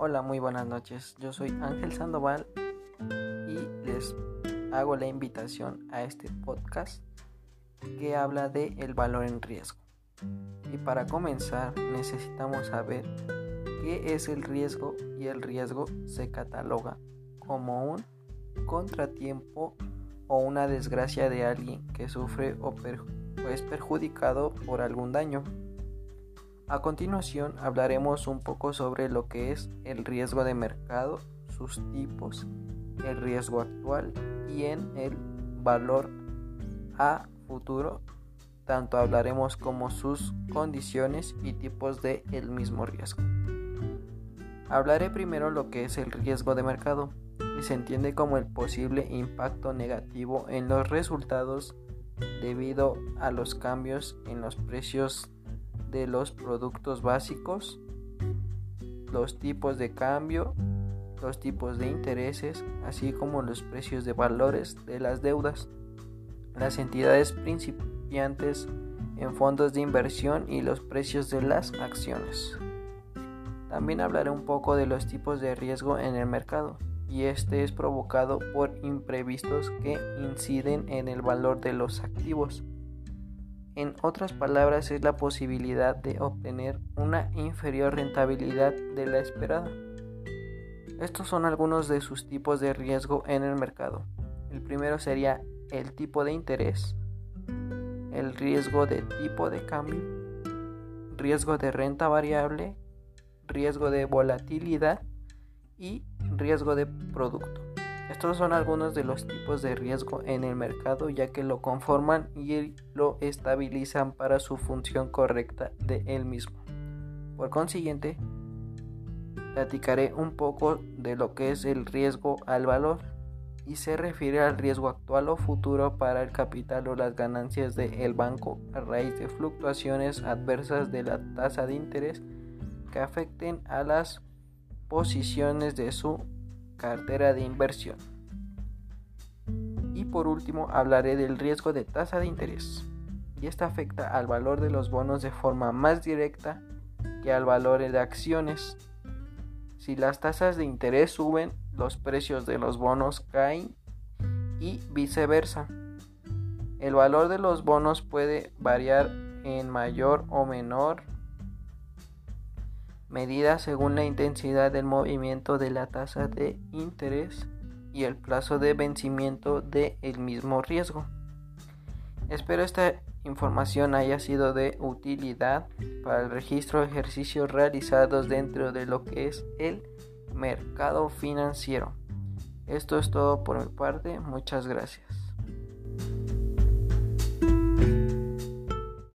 Hola, muy buenas noches. Yo soy Ángel Sandoval y les hago la invitación a este podcast que habla de el valor en riesgo. Y para comenzar necesitamos saber qué es el riesgo y el riesgo se cataloga como un contratiempo o una desgracia de alguien que sufre o, o es perjudicado por algún daño. A continuación hablaremos un poco sobre lo que es el riesgo de mercado, sus tipos, el riesgo actual y en el valor a futuro. Tanto hablaremos como sus condiciones y tipos de el mismo riesgo. Hablaré primero lo que es el riesgo de mercado y se entiende como el posible impacto negativo en los resultados debido a los cambios en los precios de los productos básicos, los tipos de cambio, los tipos de intereses, así como los precios de valores de las deudas, las entidades principiantes en fondos de inversión y los precios de las acciones. También hablaré un poco de los tipos de riesgo en el mercado, y este es provocado por imprevistos que inciden en el valor de los activos. En otras palabras, es la posibilidad de obtener una inferior rentabilidad de la esperada. Estos son algunos de sus tipos de riesgo en el mercado. El primero sería el tipo de interés, el riesgo de tipo de cambio, riesgo de renta variable, riesgo de volatilidad y riesgo de producto. Estos son algunos de los tipos de riesgo en el mercado ya que lo conforman y lo estabilizan para su función correcta de él mismo. Por consiguiente, platicaré un poco de lo que es el riesgo al valor y se refiere al riesgo actual o futuro para el capital o las ganancias del banco a raíz de fluctuaciones adversas de la tasa de interés que afecten a las posiciones de su cartera de inversión. Y por último hablaré del riesgo de tasa de interés. Y esta afecta al valor de los bonos de forma más directa que al valor de acciones. Si las tasas de interés suben, los precios de los bonos caen y viceversa. El valor de los bonos puede variar en mayor o menor medida según la intensidad del movimiento de la tasa de interés y el plazo de vencimiento del el mismo riesgo. Espero esta información haya sido de utilidad para el registro de ejercicios realizados dentro de lo que es el mercado financiero. Esto es todo por mi parte, muchas gracias.